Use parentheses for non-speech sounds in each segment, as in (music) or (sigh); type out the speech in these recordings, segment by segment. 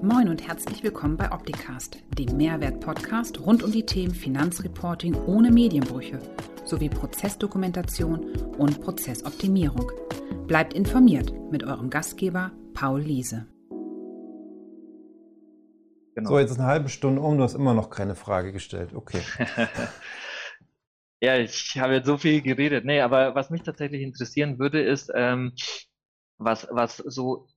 Moin und herzlich willkommen bei Opticast, dem Mehrwert-Podcast rund um die Themen Finanzreporting ohne Medienbrüche sowie Prozessdokumentation und Prozessoptimierung. Bleibt informiert mit eurem Gastgeber Paul Liese. Genau. So, jetzt ist eine halbe Stunde um, du hast immer noch keine Frage gestellt. Okay. (laughs) ja, ich habe jetzt so viel geredet. Nee, aber was mich tatsächlich interessieren würde, ist, ähm, was, was so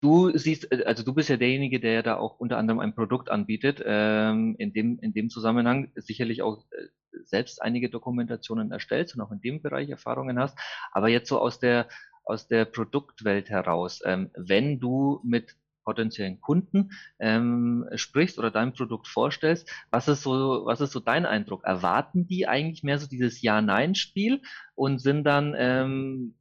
Du siehst, äh, also du bist ja derjenige, der da auch unter anderem ein Produkt anbietet. Ähm, in dem in dem Zusammenhang sicherlich auch äh, selbst einige Dokumentationen erstellst und auch in dem Bereich Erfahrungen hast. Aber jetzt so aus der aus der Produktwelt heraus, ähm, wenn du mit potenziellen Kunden ähm, sprichst oder dein Produkt vorstellst, was ist so was ist so dein Eindruck? Erwarten die eigentlich mehr so dieses Ja-Nein-Spiel und sind dann ähm,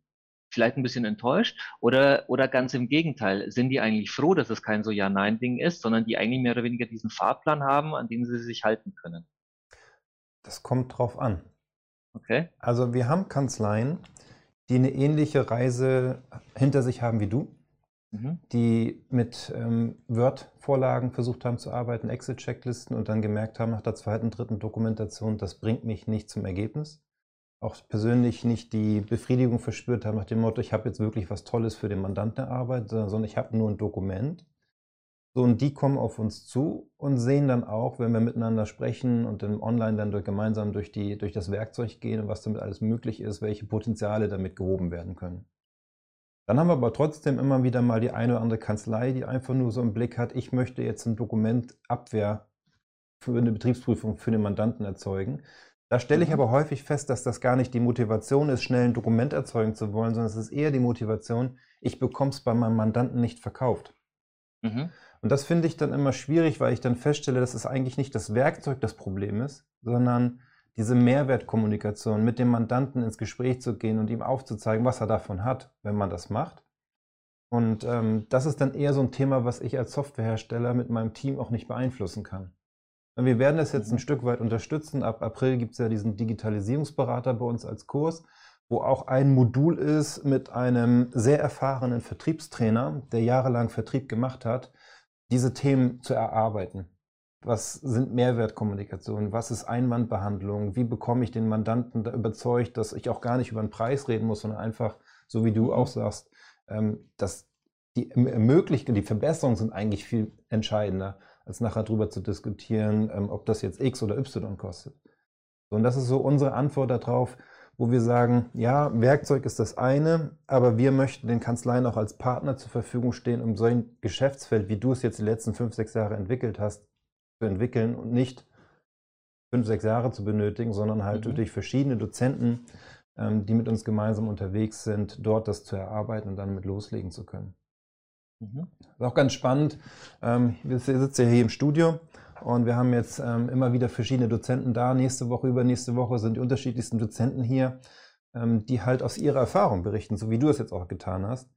vielleicht ein bisschen enttäuscht oder, oder ganz im Gegenteil, sind die eigentlich froh, dass es kein so Ja-Nein-Ding ist, sondern die eigentlich mehr oder weniger diesen Fahrplan haben, an dem sie sich halten können? Das kommt drauf an. Okay. Also wir haben Kanzleien, die eine ähnliche Reise hinter sich haben wie du, mhm. die mit ähm, Word-Vorlagen versucht haben zu arbeiten, Exit-Checklisten und dann gemerkt haben nach der zweiten, dritten Dokumentation, das bringt mich nicht zum Ergebnis auch persönlich nicht die Befriedigung verspürt haben nach dem Motto, ich habe jetzt wirklich was Tolles für den Mandanten erarbeitet, sondern ich habe nur ein Dokument. So, und die kommen auf uns zu und sehen dann auch, wenn wir miteinander sprechen und dann online dann durch, gemeinsam durch, die, durch das Werkzeug gehen und was damit alles möglich ist, welche Potenziale damit gehoben werden können. Dann haben wir aber trotzdem immer wieder mal die eine oder andere Kanzlei, die einfach nur so im Blick hat, ich möchte jetzt ein Dokument Abwehr für eine Betriebsprüfung für den Mandanten erzeugen. Da stelle ich mhm. aber häufig fest, dass das gar nicht die Motivation ist, schnell ein Dokument erzeugen zu wollen, sondern es ist eher die Motivation, ich bekomme es bei meinem Mandanten nicht verkauft. Mhm. Und das finde ich dann immer schwierig, weil ich dann feststelle, dass es eigentlich nicht das Werkzeug das Problem ist, sondern diese Mehrwertkommunikation mit dem Mandanten ins Gespräch zu gehen und ihm aufzuzeigen, was er davon hat, wenn man das macht. Und ähm, das ist dann eher so ein Thema, was ich als Softwarehersteller mit meinem Team auch nicht beeinflussen kann. Wir werden das jetzt ein mhm. Stück weit unterstützen. Ab April gibt es ja diesen Digitalisierungsberater bei uns als Kurs, wo auch ein Modul ist mit einem sehr erfahrenen Vertriebstrainer, der jahrelang Vertrieb gemacht hat, diese Themen zu erarbeiten. Was sind Mehrwertkommunikation? Was ist Einwandbehandlung? Wie bekomme ich den Mandanten da überzeugt, dass ich auch gar nicht über den Preis reden muss, sondern einfach, so wie du mhm. auch sagst, ähm, dass die Möglichkeiten, die Verbesserungen sind eigentlich viel entscheidender als nachher darüber zu diskutieren, ähm, ob das jetzt X oder Y kostet. Und das ist so unsere Antwort darauf, wo wir sagen, ja, Werkzeug ist das eine, aber wir möchten den Kanzleien auch als Partner zur Verfügung stehen, um so ein Geschäftsfeld, wie du es jetzt die letzten fünf, sechs Jahre entwickelt hast, zu entwickeln und nicht fünf, sechs Jahre zu benötigen, sondern halt mhm. durch verschiedene Dozenten, ähm, die mit uns gemeinsam unterwegs sind, dort das zu erarbeiten und dann mit loslegen zu können. Mhm. Das ist auch ganz spannend. Ähm, wir sitzen ja hier im Studio und wir haben jetzt ähm, immer wieder verschiedene Dozenten da. Nächste Woche, übernächste Woche sind die unterschiedlichsten Dozenten hier, ähm, die halt aus ihrer Erfahrung berichten, so wie du es jetzt auch getan hast,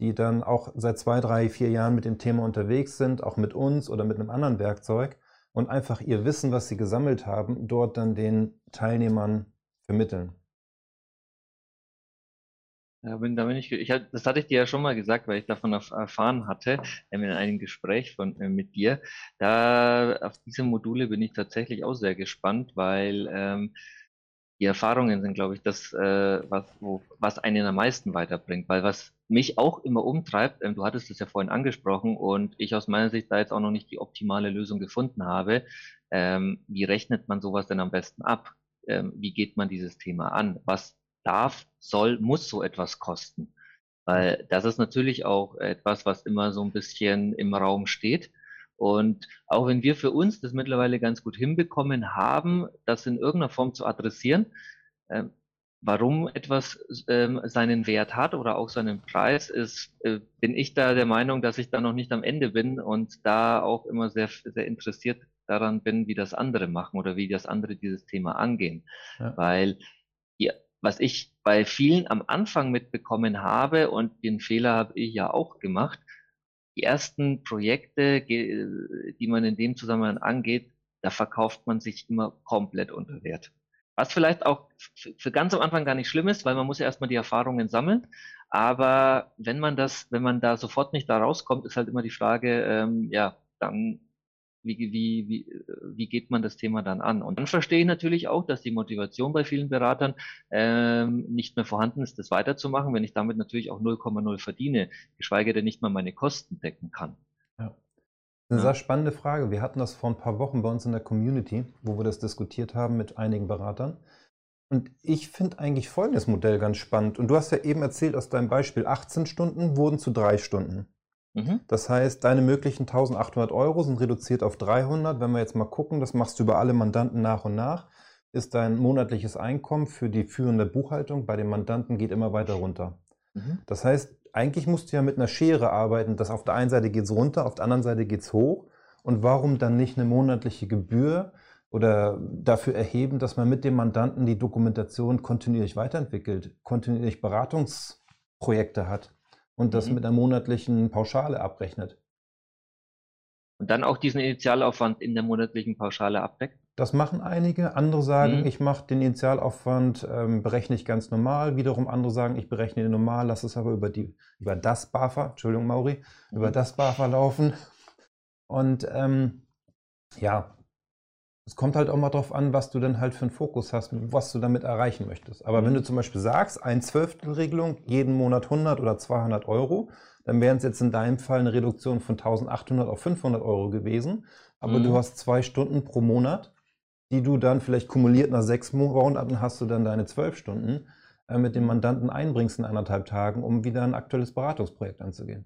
die dann auch seit zwei, drei, vier Jahren mit dem Thema unterwegs sind, auch mit uns oder mit einem anderen Werkzeug und einfach ihr Wissen, was sie gesammelt haben, dort dann den Teilnehmern vermitteln. Ja, bin, da bin ich, ich, das hatte ich dir ja schon mal gesagt, weil ich davon erfahren hatte, ähm, in einem Gespräch von, äh, mit dir. Da, auf diese Module bin ich tatsächlich auch sehr gespannt, weil ähm, die Erfahrungen sind, glaube ich, das, äh, was, wo, was einen am meisten weiterbringt. Weil was mich auch immer umtreibt, ähm, du hattest es ja vorhin angesprochen und ich aus meiner Sicht da jetzt auch noch nicht die optimale Lösung gefunden habe, ähm, wie rechnet man sowas denn am besten ab? Ähm, wie geht man dieses Thema an? Was darf, soll, muss so etwas kosten. Weil das ist natürlich auch etwas, was immer so ein bisschen im Raum steht. Und auch wenn wir für uns das mittlerweile ganz gut hinbekommen haben, das in irgendeiner Form zu adressieren, äh, warum etwas äh, seinen Wert hat oder auch seinen Preis, ist, äh, bin ich da der Meinung, dass ich da noch nicht am Ende bin und da auch immer sehr, sehr interessiert daran bin, wie das andere machen oder wie das andere dieses Thema angehen. Ja. Weil was ich bei vielen am Anfang mitbekommen habe und den Fehler habe ich ja auch gemacht, die ersten Projekte, die man in dem Zusammenhang angeht, da verkauft man sich immer komplett unter Wert. Was vielleicht auch für ganz am Anfang gar nicht schlimm ist, weil man muss ja erstmal die Erfahrungen sammeln. Aber wenn man das, wenn man da sofort nicht da rauskommt, ist halt immer die Frage, ähm, ja, dann wie, wie, wie, wie geht man das Thema dann an? Und dann verstehe ich natürlich auch, dass die Motivation bei vielen Beratern ähm, nicht mehr vorhanden ist, das weiterzumachen, wenn ich damit natürlich auch 0,0 verdiene, geschweige denn nicht mal meine Kosten decken kann. Ja. Eine ja. sehr spannende Frage. Wir hatten das vor ein paar Wochen bei uns in der Community, wo wir das diskutiert haben mit einigen Beratern. Und ich finde eigentlich folgendes Modell ganz spannend. Und du hast ja eben erzählt aus deinem Beispiel, 18 Stunden wurden zu drei Stunden. Mhm. Das heißt, deine möglichen 1800 Euro sind reduziert auf 300. Wenn wir jetzt mal gucken, das machst du über alle Mandanten nach und nach, ist dein monatliches Einkommen für die führende Buchhaltung bei den Mandanten geht immer weiter runter. Mhm. Das heißt, eigentlich musst du ja mit einer Schere arbeiten, dass auf der einen Seite geht es runter, auf der anderen Seite geht es hoch. Und warum dann nicht eine monatliche Gebühr oder dafür erheben, dass man mit dem Mandanten die Dokumentation kontinuierlich weiterentwickelt, kontinuierlich Beratungsprojekte hat? Und das mhm. mit einer monatlichen Pauschale abrechnet. Und dann auch diesen Initialaufwand in der monatlichen Pauschale abdeckt? Das machen einige. Andere sagen, mhm. ich mache den Initialaufwand, ähm, berechne ich ganz normal. Wiederum andere sagen, ich berechne den normal, lasse es aber über, die, über das BAFA, Entschuldigung Mauri, mhm. über das BAFA laufen. Und ähm, ja, es kommt halt auch mal drauf an, was du denn halt für einen Fokus hast, was du damit erreichen möchtest. Aber mhm. wenn du zum Beispiel sagst, ein Zwölftelregelung, jeden Monat 100 oder 200 Euro, dann wären es jetzt in deinem Fall eine Reduktion von 1800 auf 500 Euro gewesen. Aber mhm. du hast zwei Stunden pro Monat, die du dann vielleicht kumuliert nach sechs Monaten hast du dann deine zwölf Stunden äh, mit dem Mandanten einbringst in anderthalb Tagen, um wieder ein aktuelles Beratungsprojekt anzugehen.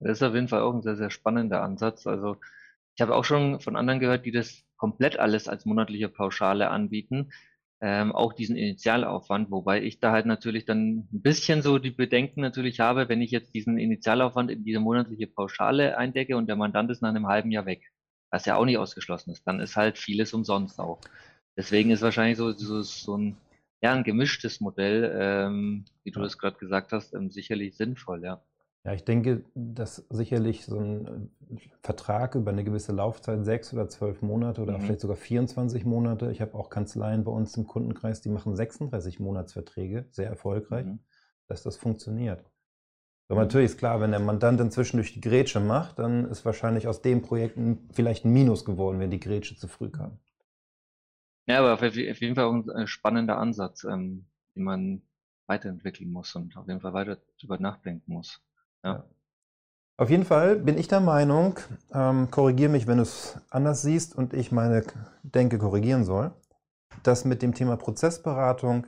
Das ist auf jeden Fall auch ein sehr, sehr spannender Ansatz. Also ich habe auch schon von anderen gehört, die das komplett alles als monatliche Pauschale anbieten. Ähm, auch diesen Initialaufwand, wobei ich da halt natürlich dann ein bisschen so die Bedenken natürlich habe, wenn ich jetzt diesen Initialaufwand in diese monatliche Pauschale eindecke und der Mandant ist nach einem halben Jahr weg, was ja auch nicht ausgeschlossen ist, dann ist halt vieles umsonst auch. Deswegen ist wahrscheinlich so, so, so ein, ja, ein gemischtes Modell, ähm, wie du das gerade gesagt hast, ähm, sicherlich sinnvoll, ja. Ja, ich denke, dass sicherlich so ein äh, Vertrag über eine gewisse Laufzeit, sechs oder zwölf Monate oder mhm. vielleicht sogar 24 Monate. Ich habe auch Kanzleien bei uns im Kundenkreis, die machen 36 Monatsverträge, sehr erfolgreich, mhm. dass das funktioniert. Aber mhm. natürlich ist klar, wenn der Mandant inzwischen durch die Grätsche macht, dann ist wahrscheinlich aus dem Projekt vielleicht ein Minus geworden, wenn die Grätsche zu früh kam. Ja, aber auf jeden Fall auch ein äh, spannender Ansatz, ähm, den man weiterentwickeln muss und auf jeden Fall weiter darüber nachdenken muss. Ja. Auf jeden Fall bin ich der Meinung, ähm, korrigiere mich, wenn du es anders siehst und ich meine Denke korrigieren soll, dass mit dem Thema Prozessberatung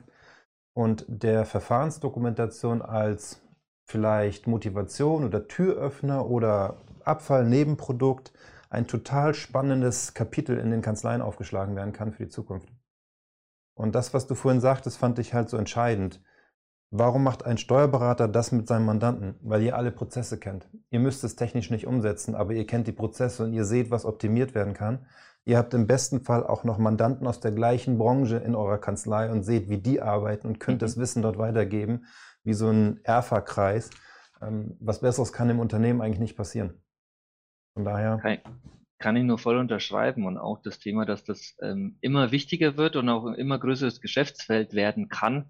und der Verfahrensdokumentation als vielleicht Motivation oder Türöffner oder Abfallnebenprodukt ein total spannendes Kapitel in den Kanzleien aufgeschlagen werden kann für die Zukunft. Und das, was du vorhin sagtest, fand ich halt so entscheidend. Warum macht ein Steuerberater das mit seinem Mandanten? Weil ihr alle Prozesse kennt. Ihr müsst es technisch nicht umsetzen, aber ihr kennt die Prozesse und ihr seht, was optimiert werden kann. Ihr habt im besten Fall auch noch Mandanten aus der gleichen Branche in eurer Kanzlei und seht, wie die arbeiten und könnt mhm. das Wissen dort weitergeben, wie so ein ERFA-Kreis. Ähm, was Besseres kann im Unternehmen eigentlich nicht passieren. Von daher. Kann, kann ich nur voll unterschreiben und auch das Thema, dass das ähm, immer wichtiger wird und auch ein immer größeres Geschäftsfeld werden kann,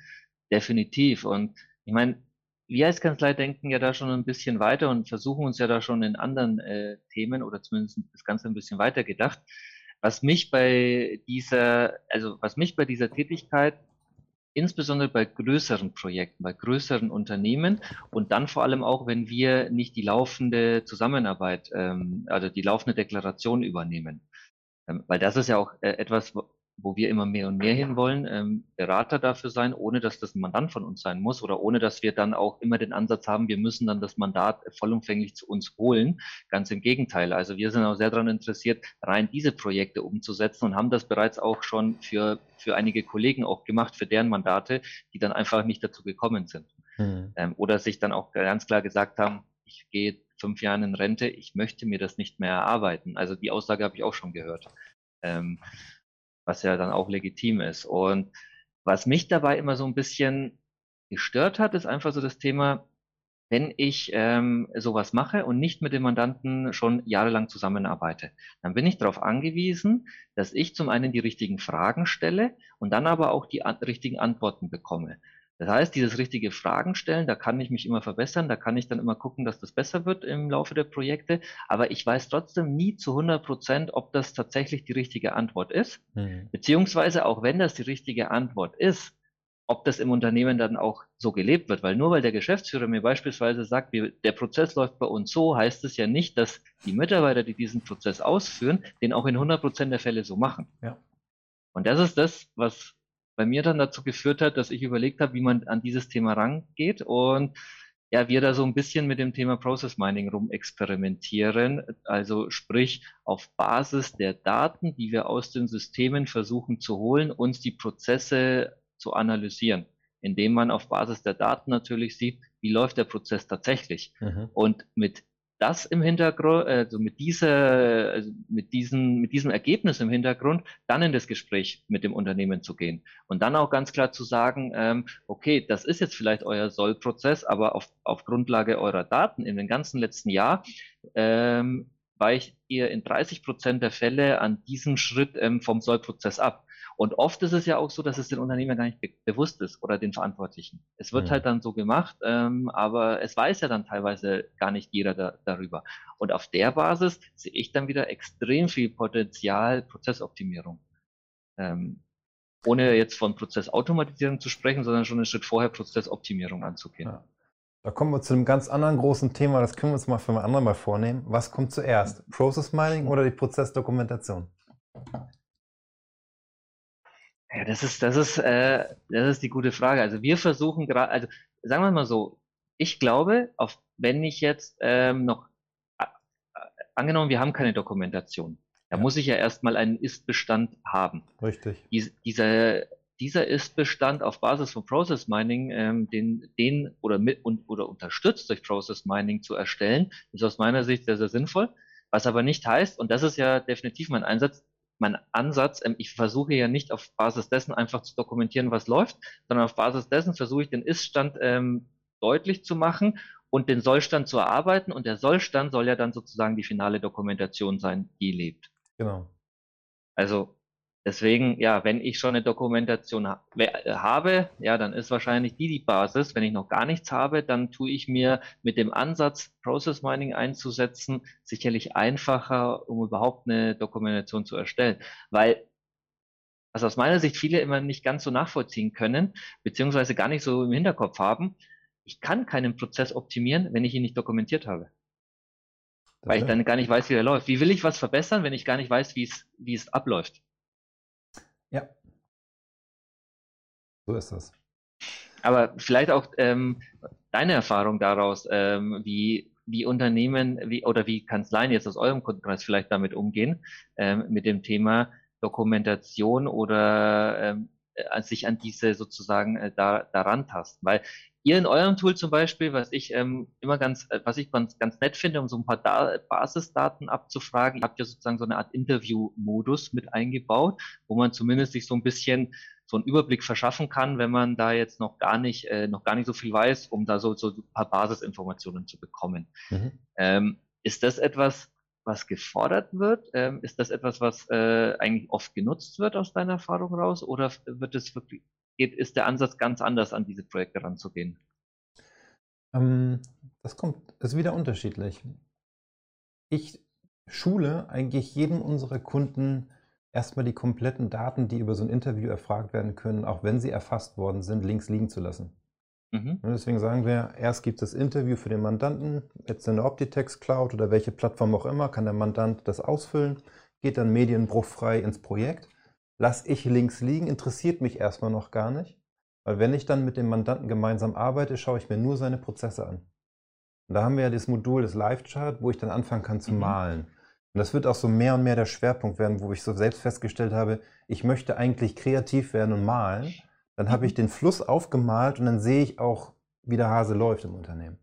Definitiv. Und ich meine, wir als Kanzlei denken ja da schon ein bisschen weiter und versuchen uns ja da schon in anderen äh, Themen oder zumindest das Ganze ein bisschen weiter gedacht. Was mich bei dieser, also was mich bei dieser Tätigkeit insbesondere bei größeren Projekten, bei größeren Unternehmen und dann vor allem auch, wenn wir nicht die laufende Zusammenarbeit, ähm, also die laufende Deklaration übernehmen. Ähm, weil das ist ja auch äh, etwas, wo wir immer mehr und mehr hinwollen, ähm, Berater dafür sein, ohne dass das ein Mandant von uns sein muss oder ohne dass wir dann auch immer den Ansatz haben, wir müssen dann das Mandat vollumfänglich zu uns holen. Ganz im Gegenteil. Also wir sind auch sehr daran interessiert, rein diese Projekte umzusetzen und haben das bereits auch schon für, für einige Kollegen auch gemacht, für deren Mandate, die dann einfach nicht dazu gekommen sind. Mhm. Ähm, oder sich dann auch ganz klar gesagt haben, ich gehe fünf Jahre in Rente, ich möchte mir das nicht mehr erarbeiten. Also die Aussage habe ich auch schon gehört. Ähm, was ja dann auch legitim ist. Und was mich dabei immer so ein bisschen gestört hat, ist einfach so das Thema, wenn ich ähm, sowas mache und nicht mit dem Mandanten schon jahrelang zusammenarbeite. Dann bin ich darauf angewiesen, dass ich zum einen die richtigen Fragen stelle und dann aber auch die an richtigen Antworten bekomme. Das heißt, dieses richtige Fragen stellen, da kann ich mich immer verbessern, da kann ich dann immer gucken, dass das besser wird im Laufe der Projekte, aber ich weiß trotzdem nie zu 100 Prozent, ob das tatsächlich die richtige Antwort ist, mhm. beziehungsweise auch wenn das die richtige Antwort ist, ob das im Unternehmen dann auch so gelebt wird. Weil nur weil der Geschäftsführer mir beispielsweise sagt, wie, der Prozess läuft bei uns so, heißt es ja nicht, dass die Mitarbeiter, die diesen Prozess ausführen, den auch in 100 Prozent der Fälle so machen. Ja. Und das ist das, was bei mir dann dazu geführt hat, dass ich überlegt habe, wie man an dieses Thema rangeht und ja, wir da so ein bisschen mit dem Thema Process Mining rumexperimentieren. Also sprich, auf Basis der Daten, die wir aus den Systemen versuchen zu holen, uns die Prozesse zu analysieren, indem man auf Basis der Daten natürlich sieht, wie läuft der Prozess tatsächlich. Mhm. Und mit das im Hintergrund, also mit dieser, also mit diesem, mit diesem Ergebnis im Hintergrund, dann in das Gespräch mit dem Unternehmen zu gehen. Und dann auch ganz klar zu sagen, ähm, okay, das ist jetzt vielleicht euer Sollprozess, aber auf, auf Grundlage eurer Daten in den ganzen letzten Jahr ähm, weicht ihr in 30 Prozent der Fälle an diesem Schritt ähm, vom Sollprozess ab. Und oft ist es ja auch so, dass es den Unternehmern gar nicht be bewusst ist oder den Verantwortlichen. Es wird mhm. halt dann so gemacht, ähm, aber es weiß ja dann teilweise gar nicht jeder da, darüber. Und auf der Basis sehe ich dann wieder extrem viel Potenzial Prozessoptimierung. Ähm, ohne jetzt von Prozessautomatisierung zu sprechen, sondern schon einen Schritt vorher Prozessoptimierung anzugehen. Ja. Da kommen wir zu einem ganz anderen großen Thema, das können wir uns mal für ein andermal vornehmen. Was kommt zuerst? Process Mining oder die Prozessdokumentation? Ja, das ist, das ist, äh, das ist die gute Frage. Also wir versuchen gerade, also sagen wir mal so, ich glaube, auf, wenn ich jetzt ähm, noch, äh, angenommen, wir haben keine Dokumentation, da ja. muss ich ja erstmal einen Ist-Bestand haben. Richtig. Dies, dieser, dieser Ist-Bestand auf Basis von Process Mining, ähm, den, den oder mit und, oder unterstützt durch Process Mining zu erstellen, ist aus meiner Sicht sehr, sehr sinnvoll. Was aber nicht heißt, und das ist ja definitiv mein Einsatz, mein Ansatz, ähm, ich versuche ja nicht auf Basis dessen einfach zu dokumentieren, was läuft, sondern auf Basis dessen versuche ich den Ist-Stand ähm, deutlich zu machen und den Sollstand zu erarbeiten. Und der Sollstand soll ja dann sozusagen die finale Dokumentation sein, die lebt. Genau. Also Deswegen, ja, wenn ich schon eine Dokumentation ha äh, habe, ja, dann ist wahrscheinlich die die Basis. Wenn ich noch gar nichts habe, dann tue ich mir mit dem Ansatz, Process Mining einzusetzen, sicherlich einfacher, um überhaupt eine Dokumentation zu erstellen. Weil, was aus meiner Sicht viele immer nicht ganz so nachvollziehen können, beziehungsweise gar nicht so im Hinterkopf haben, ich kann keinen Prozess optimieren, wenn ich ihn nicht dokumentiert habe. Das weil ich dann gar nicht weiß, wie er läuft. Wie will ich was verbessern, wenn ich gar nicht weiß, wie es, wie es abläuft? Ja. So ist das. Aber vielleicht auch ähm, deine Erfahrung daraus, ähm, wie, wie Unternehmen wie, oder wie Kanzleien jetzt aus eurem Kundenkreis vielleicht damit umgehen, ähm, mit dem Thema Dokumentation oder ähm, äh, sich an diese sozusagen äh, da, daran tasten. Weil ihr in eurem Tool zum Beispiel, was ich ähm, immer ganz, äh, was ich ganz, ganz nett finde, um so ein paar da Basisdaten abzufragen, ihr habt ja sozusagen so eine Art Interview-Modus mit eingebaut, wo man zumindest sich so ein bisschen so einen Überblick verschaffen kann, wenn man da jetzt noch gar nicht, äh, noch gar nicht so viel weiß, um da so, so ein paar Basisinformationen zu bekommen. Mhm. Ähm, ist das etwas, was gefordert wird? Ähm, ist das etwas, was äh, eigentlich oft genutzt wird aus deiner Erfahrung raus? Oder wird es wirklich, geht, ist der Ansatz ganz anders, an diese Projekte ranzugehen? Ähm, das kommt, ist wieder unterschiedlich. Ich schule eigentlich jedem unserer Kunden erstmal die kompletten Daten, die über so ein Interview erfragt werden können, auch wenn sie erfasst worden sind, links liegen zu lassen. Mhm. Deswegen sagen wir, erst gibt es das Interview für den Mandanten, jetzt in der Optitex Cloud oder welche Plattform auch immer, kann der Mandant das ausfüllen, geht dann medienbruchfrei ins Projekt. Lass ich links liegen, interessiert mich erstmal noch gar nicht, weil wenn ich dann mit dem Mandanten gemeinsam arbeite, schaue ich mir nur seine Prozesse an. Und da haben wir ja das Modul des Live-Chart, wo ich dann anfangen kann zu mhm. malen. Und das wird auch so mehr und mehr der Schwerpunkt werden, wo ich so selbst festgestellt habe, ich möchte eigentlich kreativ werden und malen dann habe ich den Fluss aufgemalt und dann sehe ich auch, wie der Hase läuft im Unternehmen.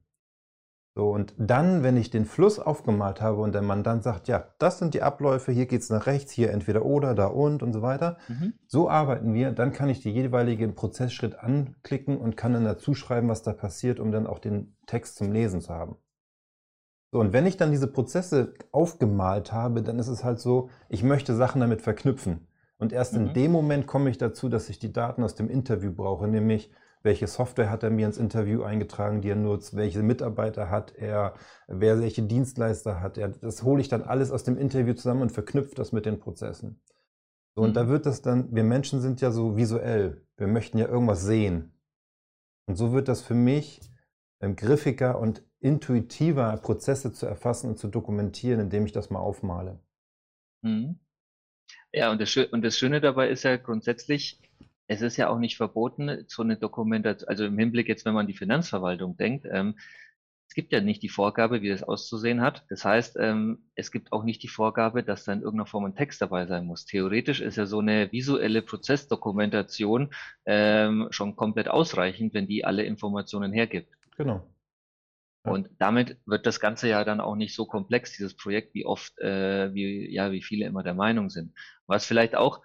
So, und dann, wenn ich den Fluss aufgemalt habe und der Mandant sagt, ja, das sind die Abläufe, hier geht es nach rechts, hier entweder oder, da und und so weiter. Mhm. So arbeiten wir, dann kann ich die jeweilige Prozessschritt anklicken und kann dann dazu schreiben, was da passiert, um dann auch den Text zum Lesen zu haben. So, und wenn ich dann diese Prozesse aufgemalt habe, dann ist es halt so, ich möchte Sachen damit verknüpfen. Und erst mhm. in dem Moment komme ich dazu, dass ich die Daten aus dem Interview brauche, nämlich welche Software hat er mir ins Interview eingetragen, die er nutzt, welche Mitarbeiter hat er, wer welche Dienstleister hat er. Das hole ich dann alles aus dem Interview zusammen und verknüpfe das mit den Prozessen. So, und mhm. da wird das dann, wir Menschen sind ja so visuell, wir möchten ja irgendwas sehen. Und so wird das für mich griffiger und intuitiver, Prozesse zu erfassen und zu dokumentieren, indem ich das mal aufmale. Mhm. Ja, und das, und das Schöne dabei ist ja grundsätzlich, es ist ja auch nicht verboten, so eine Dokumentation, also im Hinblick jetzt, wenn man die Finanzverwaltung denkt, ähm, es gibt ja nicht die Vorgabe, wie das auszusehen hat. Das heißt, ähm, es gibt auch nicht die Vorgabe, dass da in irgendeiner Form ein Text dabei sein muss. Theoretisch ist ja so eine visuelle Prozessdokumentation ähm, schon komplett ausreichend, wenn die alle Informationen hergibt. Genau. Und damit wird das Ganze ja dann auch nicht so komplex, dieses Projekt, wie oft, äh, wie, ja, wie viele immer der Meinung sind. Was vielleicht auch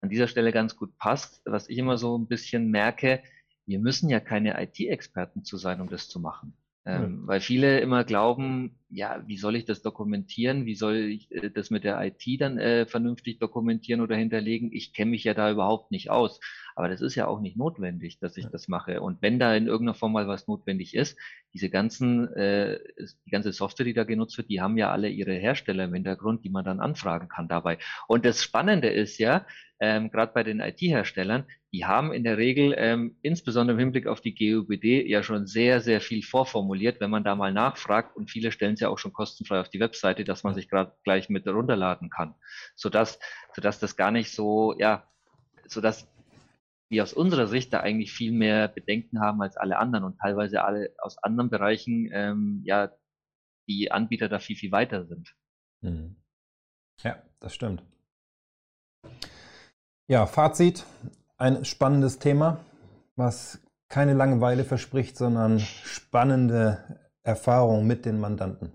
an dieser Stelle ganz gut passt, was ich immer so ein bisschen merke, wir müssen ja keine IT-Experten zu sein, um das zu machen. Ähm, mhm. Weil viele immer glauben, ja, wie soll ich das dokumentieren? Wie soll ich äh, das mit der IT dann äh, vernünftig dokumentieren oder hinterlegen? Ich kenne mich ja da überhaupt nicht aus. Aber das ist ja auch nicht notwendig, dass ich ja. das mache. Und wenn da in irgendeiner Form mal was notwendig ist, diese ganzen, äh, die ganze Software, die da genutzt wird, die haben ja alle ihre Hersteller im Hintergrund, die man dann anfragen kann dabei. Und das Spannende ist ja, ähm, gerade bei den IT-Herstellern, die haben in der Regel, ähm, insbesondere im Hinblick auf die GUBD, ja schon sehr, sehr viel vorformuliert, wenn man da mal nachfragt. Und viele stellen es ja auch schon kostenfrei auf die Webseite, dass man sich gerade gleich mit runterladen kann, sodass, sodass das gar nicht so, ja, sodass wir aus unserer Sicht da eigentlich viel mehr Bedenken haben als alle anderen und teilweise alle aus anderen Bereichen, ähm, ja, die Anbieter da viel, viel weiter sind. Mhm. Ja, das stimmt. Ja, Fazit, ein spannendes Thema, was keine Langeweile verspricht, sondern spannende Erfahrungen mit den Mandanten.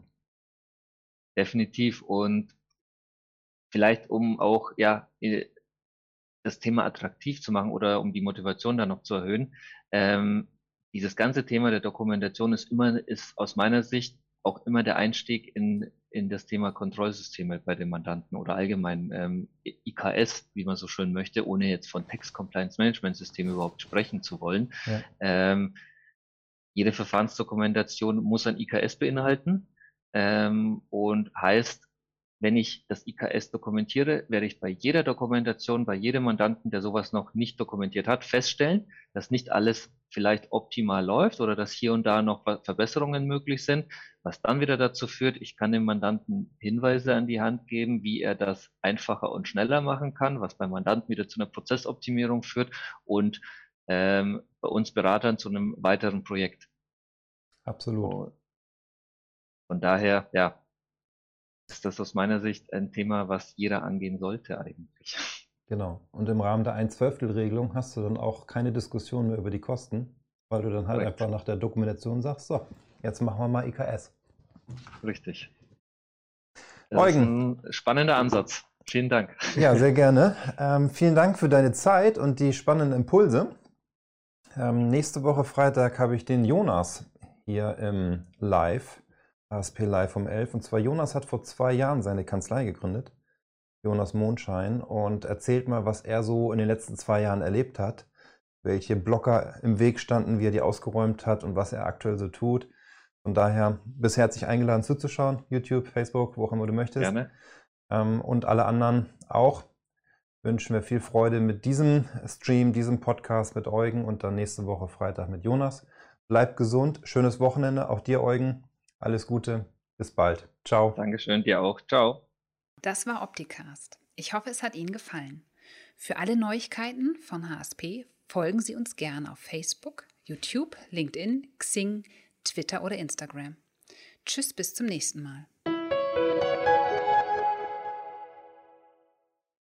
Definitiv und vielleicht um auch ja das Thema attraktiv zu machen oder um die Motivation da noch zu erhöhen. Ähm, dieses ganze Thema der Dokumentation ist immer, ist aus meiner Sicht auch immer der Einstieg in, in das Thema Kontrollsysteme bei den Mandanten oder allgemein ähm, IKS, wie man so schön möchte, ohne jetzt von Text Compliance Management System überhaupt sprechen zu wollen. Ja. Ähm, jede Verfahrensdokumentation muss ein IKS beinhalten. Ähm, und heißt, wenn ich das IKS dokumentiere, werde ich bei jeder Dokumentation, bei jedem Mandanten, der sowas noch nicht dokumentiert hat, feststellen, dass nicht alles vielleicht optimal läuft oder dass hier und da noch Verbesserungen möglich sind, was dann wieder dazu führt, ich kann dem Mandanten Hinweise an die Hand geben, wie er das einfacher und schneller machen kann, was beim Mandanten wieder zu einer Prozessoptimierung führt und ähm, bei uns Beratern zu einem weiteren Projekt. Absolut. Von daher, ja, ist das aus meiner Sicht ein Thema, was jeder angehen sollte eigentlich. Genau. Und im Rahmen der 1 regelung hast du dann auch keine Diskussion mehr über die Kosten, weil du dann halt Correct. einfach nach der Dokumentation sagst, so, jetzt machen wir mal IKS. Richtig. Das Eugen. ist ein spannender Ansatz. Vielen Dank. Ja, sehr (laughs) gerne. Ähm, vielen Dank für deine Zeit und die spannenden Impulse. Ähm, nächste Woche Freitag habe ich den Jonas hier im Live. ASP Live um 11. Und zwar Jonas hat vor zwei Jahren seine Kanzlei gegründet, Jonas Mondschein, und erzählt mal, was er so in den letzten zwei Jahren erlebt hat, welche Blocker im Weg standen, wie er die ausgeräumt hat und was er aktuell so tut. Von daher bist herzlich eingeladen zuzuschauen, YouTube, Facebook, wo auch immer du möchtest. Gerne. Ähm, und alle anderen auch. Wünschen wir viel Freude mit diesem Stream, diesem Podcast mit Eugen und dann nächste Woche Freitag mit Jonas. Bleibt gesund, schönes Wochenende, auch dir Eugen. Alles Gute, bis bald. Ciao. Dankeschön, dir auch. Ciao. Das war Opticast. Ich hoffe, es hat Ihnen gefallen. Für alle Neuigkeiten von HSP folgen Sie uns gerne auf Facebook, YouTube, LinkedIn, Xing, Twitter oder Instagram. Tschüss, bis zum nächsten Mal.